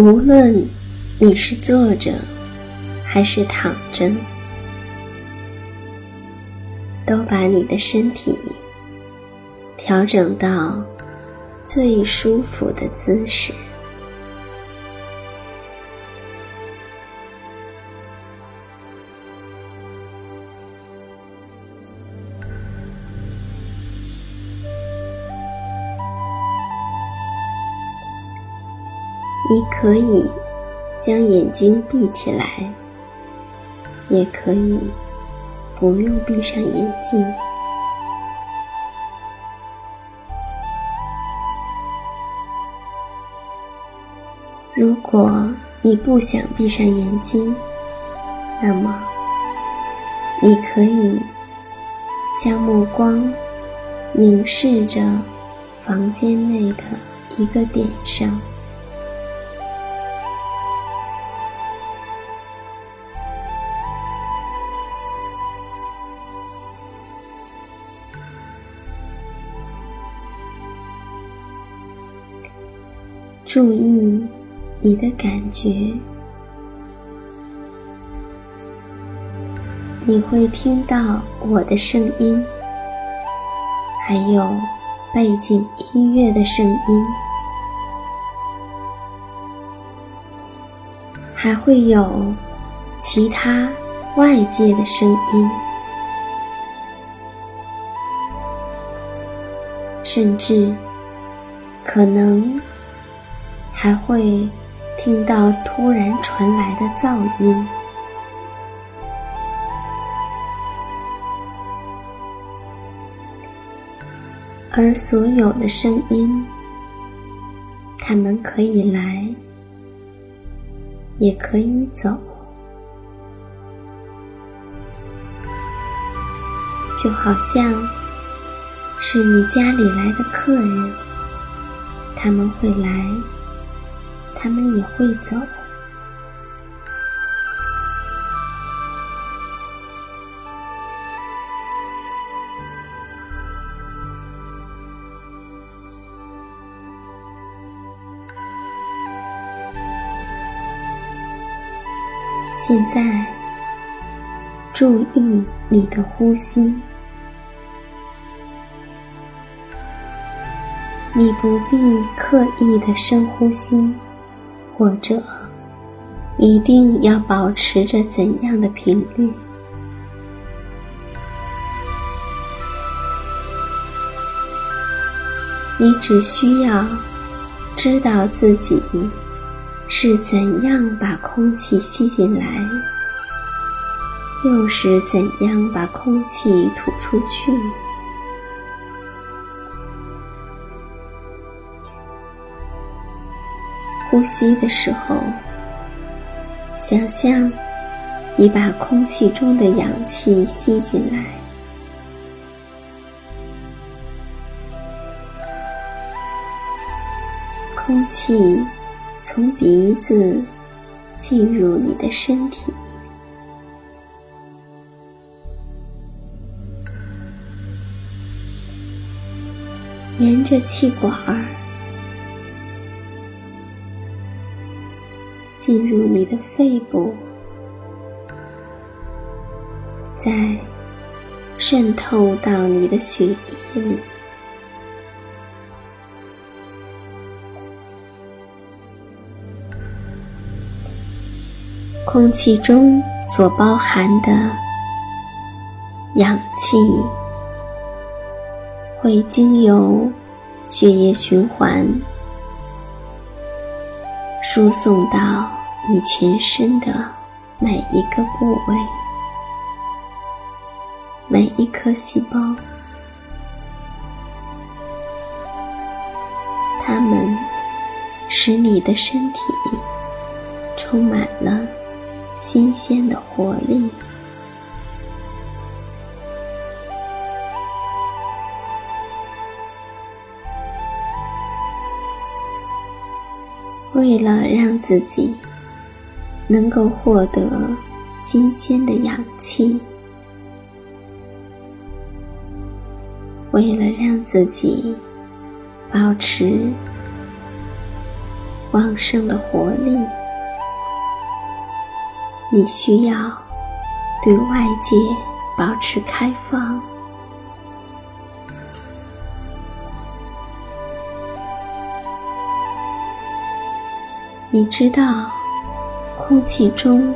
无论你是坐着还是躺着，都把你的身体调整到最舒服的姿势。你可以将眼睛闭起来，也可以不用闭上眼睛。如果你不想闭上眼睛，那么你可以将目光凝视着房间内的一个点上。注意你的感觉，你会听到我的声音，还有背景音乐的声音，还会有其他外界的声音，甚至可能还会听到突然传来的噪音。而所有的声音，它们可以来，也可以走，就好像是你家里来的客人，他们会来，他们也会走。现在，注意你的呼吸。你不必刻意的深呼吸，或者一定要保持着怎样的频率。你只需要知道自己。是怎样把空气吸进来，又是怎样把空气吐出去？呼吸的时候，想象你把空气中的氧气吸进来，空气。从鼻子进入你的身体，沿着气管儿进入你的肺部，再渗透到你的血液里。空气中所包含的氧气，会经由血液循环输送到你全身的每一个部位、每一颗细胞，它们使你的身体充满了。新鲜的活力。为了让自己能够获得新鲜的氧气，为了让自己保持旺盛的活力。你需要对外界保持开放。你知道，空气中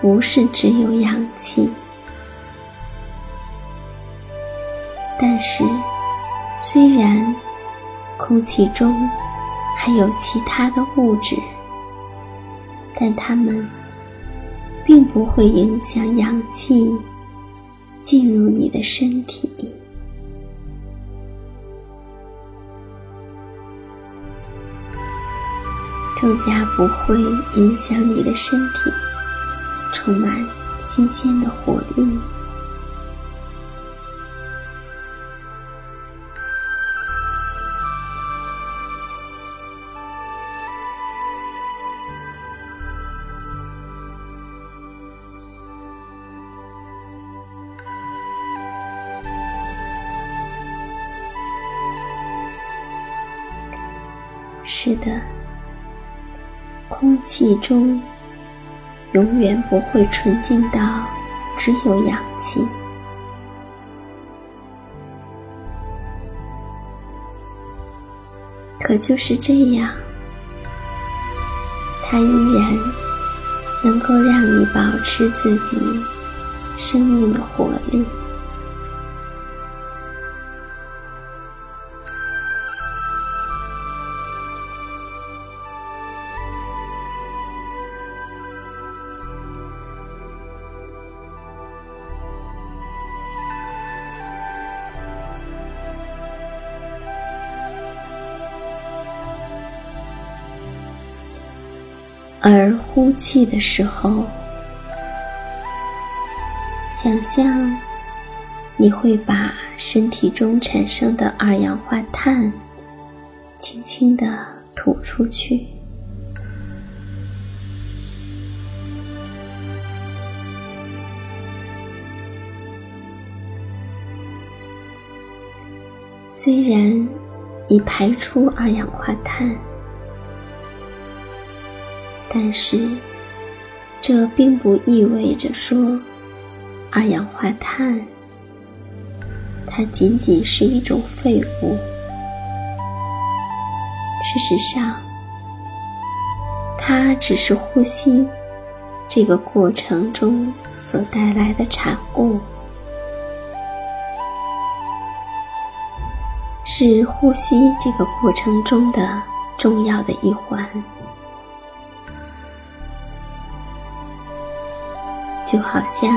不是只有氧气，但是虽然空气中还有其他的物质，但它们。并不会影响氧气进入你的身体，更加不会影响你的身体充满新鲜的活力。是的，空气中永远不会纯净到只有氧气。可就是这样，它依然能够让你保持自己生命的活力。而呼气的时候，想象你会把身体中产生的二氧化碳轻轻地吐出去。虽然你排出二氧化碳。但是，这并不意味着说，二氧化碳它仅仅是一种废物。事实上，它只是呼吸这个过程中所带来的产物，是呼吸这个过程中的重要的一环。就好像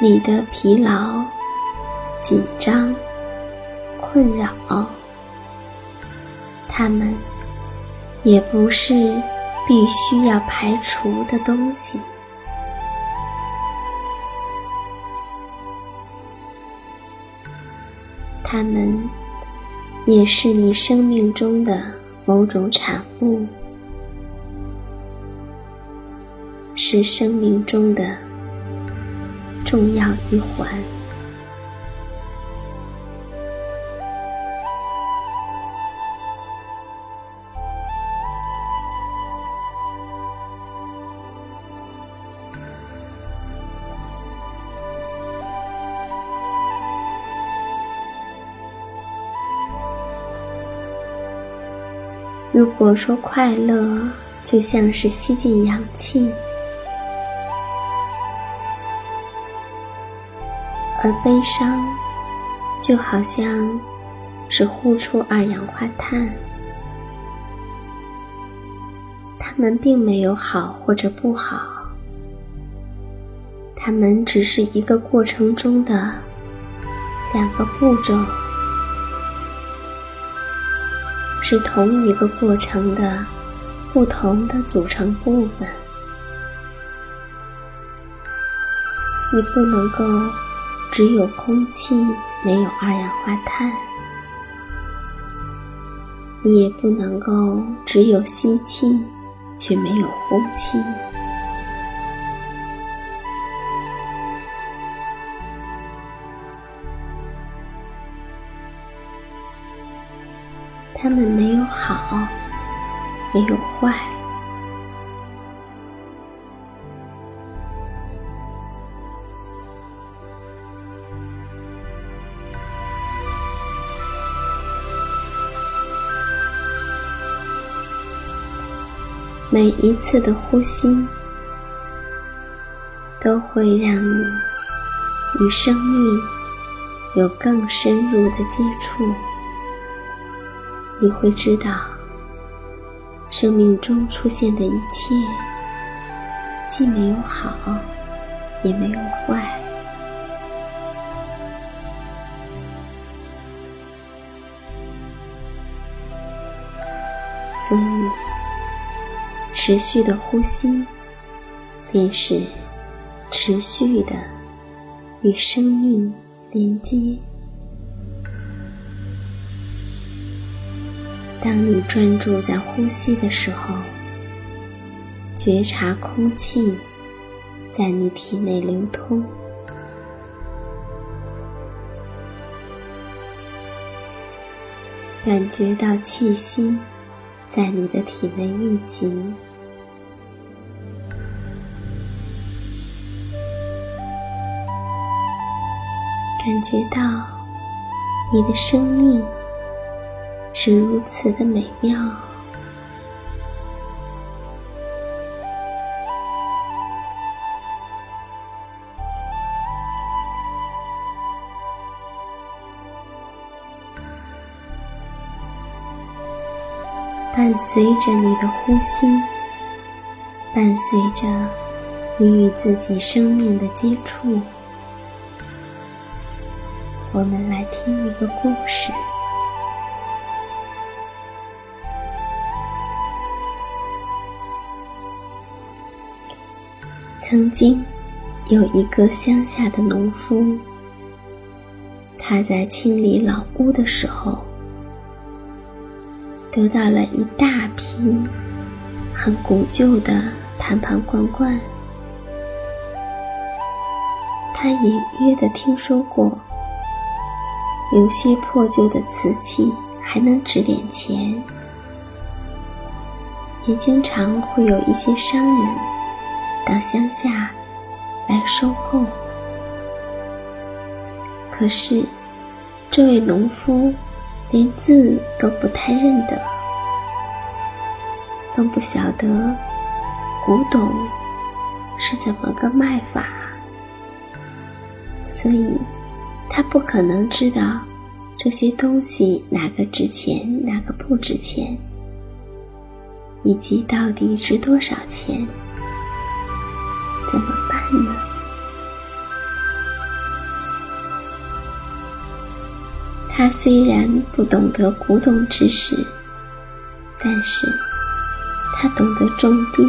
你的疲劳、紧张、困扰，他们也不是必须要排除的东西，他们也是你生命中的某种产物。是生命中的重要一环。如果说快乐就像是吸进氧气。而悲伤，就好像是呼出二氧化碳，它们并没有好或者不好，它们只是一个过程中的两个步骤，是同一个过程的不同的组成部分，你不能够。只有空气，没有二氧化碳。你也不能够只有吸气，却没有呼气。它们没有好，没有坏。每一次的呼吸，都会让你与生命有更深入的接触。你会知道，生命中出现的一切，既没有好，也没有坏。所以。持续的呼吸，便是持续的与生命连接。当你专注在呼吸的时候，觉察空气在你体内流通，感觉到气息在你的体内运行。感觉到你的生命是如此的美妙。伴随着你的呼吸，伴随着你与自己生命的接触，我们来听一个故事。曾经有一个乡下的农夫，他在清理老屋的时候。得到了一大批很古旧的盘盘罐罐，他隐约的听说过，有些破旧的瓷器还能值点钱，也经常会有一些商人到乡下来收购。可是，这位农夫。连字都不太认得，更不晓得古董是怎么个卖法，所以他不可能知道这些东西哪个值钱，哪个不值钱，以及到底值多少钱，怎么办呢？他虽然不懂得古董知识，但是他懂得种地。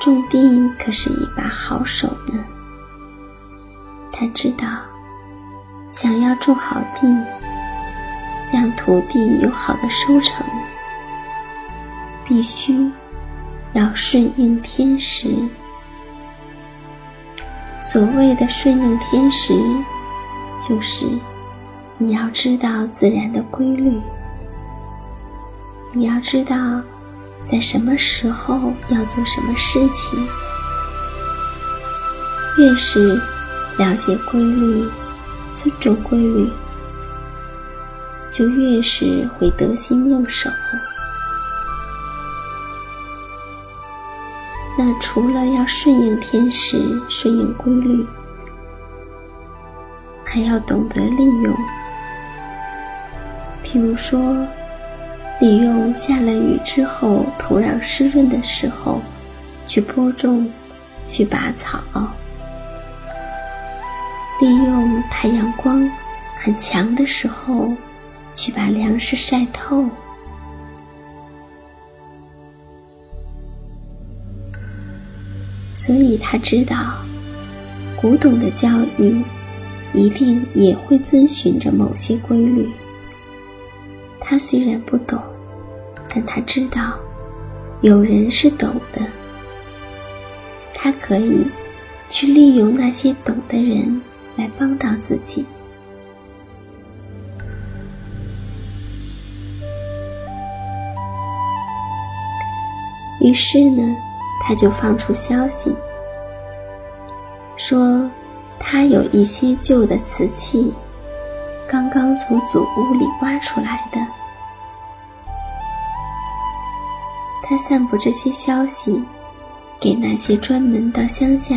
种地可是一把好手呢。他知道，想要种好地，让土地有好的收成，必须要顺应天时。所谓的顺应天时。就是你要知道自然的规律，你要知道在什么时候要做什么事情。越是了解规律、尊重规律，就越是会得心应手。那除了要顺应天时、顺应规律。还要懂得利用，譬如说，利用下了雨之后土壤湿润的时候，去播种、去拔草；利用太阳光很强的时候，去把粮食晒透。所以他知道，古董的交易。一定也会遵循着某些规律。他虽然不懂，但他知道，有人是懂的。他可以去利用那些懂的人来帮到自己。于是呢，他就放出消息，说。他有一些旧的瓷器，刚刚从祖屋里挖出来的。他散布这些消息，给那些专门到乡下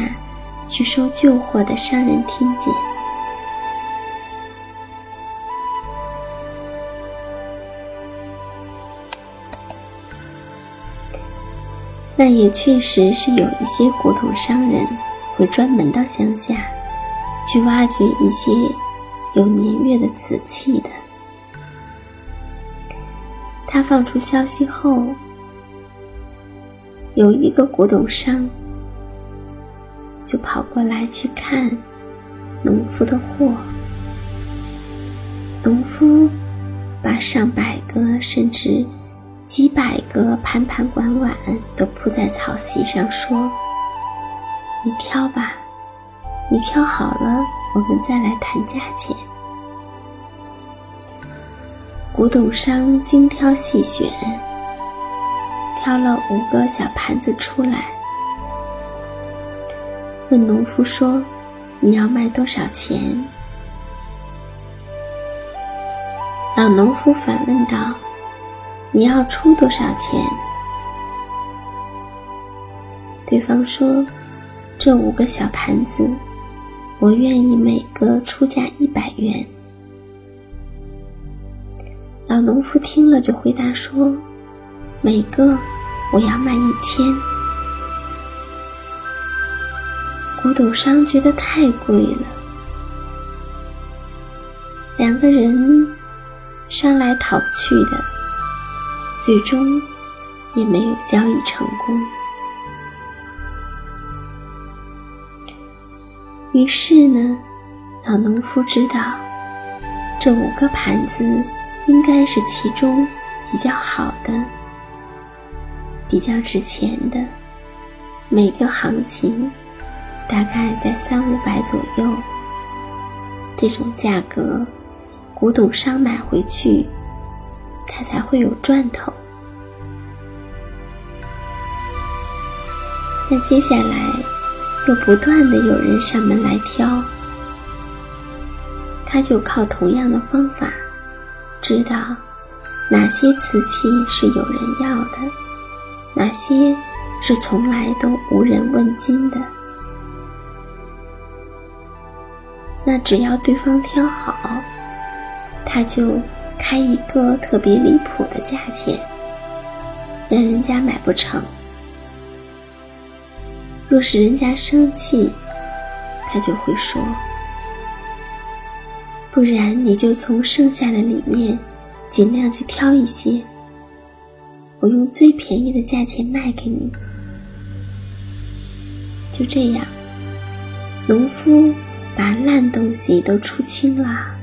去收旧货的商人听见。那也确实是有一些古董商人会专门到乡下。去挖掘一些有年月的瓷器的。他放出消息后，有一个古董商就跑过来去看农夫的货。农夫把上百个甚至几百个盘盘碗碗都铺在草席上，说：“你挑吧。”你挑好了，我们再来谈价钱。古董商精挑细选，挑了五个小盘子出来，问农夫说：“你要卖多少钱？”老农夫反问道：“你要出多少钱？”对方说：“这五个小盘子，我愿意每个出价一百元。”老农夫听了就回答说：“每个我要卖一千。”古董商觉得太贵了，两个人商来讨去的，最终也没有交易成功。于是呢，老农夫知道，这五个盘子应该是其中比较好的、比较值钱的，每个行情大概在三五百左右。这种价格，古董商买回去，他才会有赚头。那接下来。又不断的有人上门来挑，他就靠同样的方法，知道哪些瓷器是有人要的，哪些是从来都无人问津的。那只要对方挑好，他就开一个特别离谱的价钱，让人家买不成。若是人家生气，他就会说：“不然你就从剩下的里面尽量去挑一些，我用最便宜的价钱卖给你。”就这样，农夫把烂东西都出清了，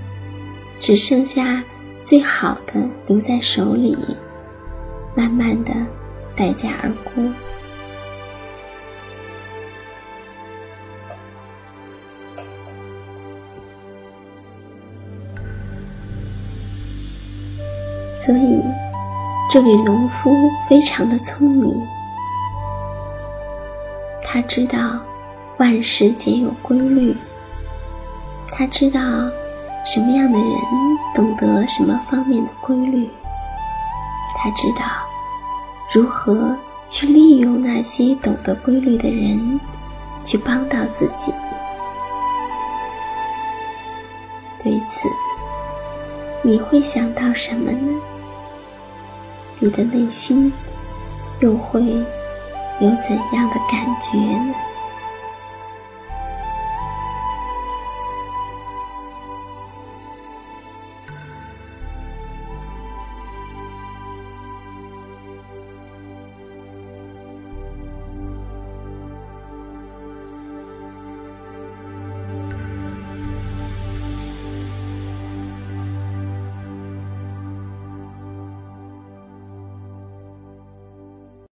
只剩下最好的留在手里，慢慢的待价而沽。所以，这位农夫非常的聪明。他知道万事皆有规律，他知道什么样的人懂得什么方面的规律，他知道如何去利用那些懂得规律的人去帮到自己。对此，你会想到什么呢？你的内心又会有怎样的感觉呢？